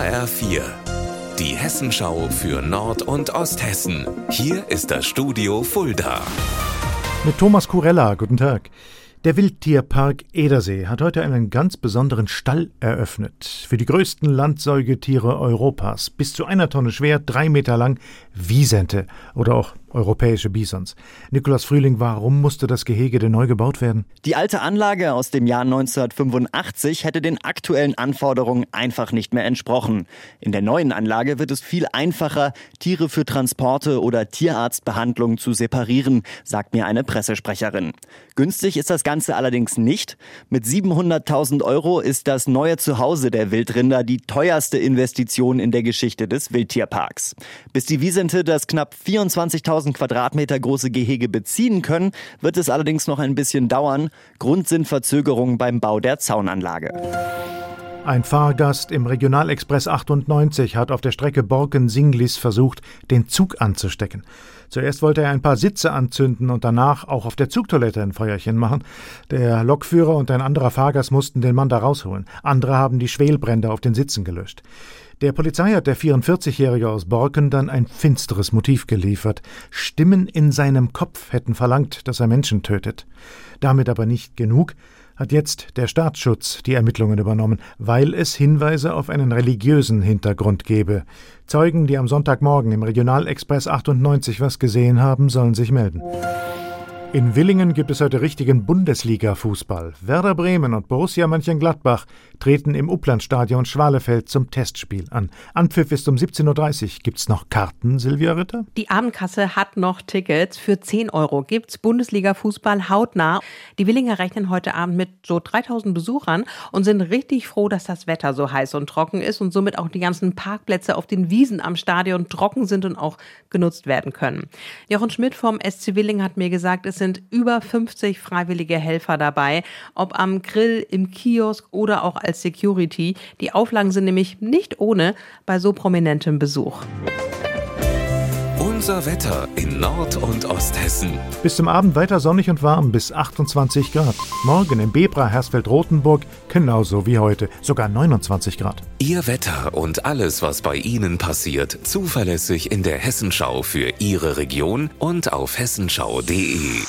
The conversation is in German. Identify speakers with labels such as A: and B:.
A: HR4, die Hessenschau für Nord- und Osthessen. Hier ist das Studio Fulda.
B: Mit Thomas Kurella, guten Tag. Der Wildtierpark Edersee hat heute einen ganz besonderen Stall eröffnet. Für die größten Landsäugetiere Europas. Bis zu einer Tonne schwer, drei Meter lang. Wiesente oder auch europäische Bisons. Nikolaus Frühling, warum musste das Gehege denn neu gebaut werden?
C: Die alte Anlage aus dem Jahr 1985 hätte den aktuellen Anforderungen einfach nicht mehr entsprochen. In der neuen Anlage wird es viel einfacher, Tiere für Transporte oder Tierarztbehandlungen zu separieren, sagt mir eine Pressesprecherin. Günstig ist das Ganze allerdings nicht. Mit 700.000 Euro ist das neue Zuhause der Wildrinder die teuerste Investition in der Geschichte des Wildtierparks. Bis die Wiesente das knapp 24.000 Quadratmeter große Gehege beziehen können, wird es allerdings noch ein bisschen dauern. Grund sind Verzögerungen beim Bau der Zaunanlage.
B: Ein Fahrgast im Regionalexpress 98 hat auf der Strecke Borken-Singlis versucht, den Zug anzustecken. Zuerst wollte er ein paar Sitze anzünden und danach auch auf der Zugtoilette ein Feuerchen machen. Der Lokführer und ein anderer Fahrgast mussten den Mann da rausholen. Andere haben die Schwelbrände auf den Sitzen gelöscht. Der Polizei hat der 44-Jährige aus Borken dann ein finsteres Motiv geliefert. Stimmen in seinem Kopf hätten verlangt, dass er Menschen tötet. Damit aber nicht genug hat jetzt der Staatsschutz die Ermittlungen übernommen, weil es Hinweise auf einen religiösen Hintergrund gebe. Zeugen, die am Sonntagmorgen im Regionalexpress 98 was gesehen haben, sollen sich melden. In Willingen gibt es heute richtigen Bundesliga-Fußball. Werder Bremen und Borussia Mönchengladbach treten im Uplandstadion Schwalefeld zum Testspiel an. Anpfiff ist um 17.30 Uhr. Gibt's noch Karten, Silvia Ritter?
D: Die Abendkasse hat noch Tickets. Für 10 Euro gibt's Bundesliga-Fußball hautnah. Die Willinger rechnen heute Abend mit so 3000 Besuchern und sind richtig froh, dass das Wetter so heiß und trocken ist und somit auch die ganzen Parkplätze auf den Wiesen am Stadion trocken sind und auch genutzt werden können. Jochen Schmidt vom SC Willing hat mir gesagt, es sind über 50 freiwillige Helfer dabei, ob am Grill, im Kiosk oder auch als Security. Die Auflagen sind nämlich nicht ohne bei so prominentem Besuch.
A: Unser Wetter in Nord- und Osthessen.
B: Bis zum Abend weiter sonnig und warm bis 28 Grad. Morgen in Bebra, Hersfeld, Rotenburg genauso wie heute, sogar 29 Grad.
A: Ihr Wetter und alles, was bei Ihnen passiert, zuverlässig in der Hessenschau für Ihre Region und auf hessenschau.de.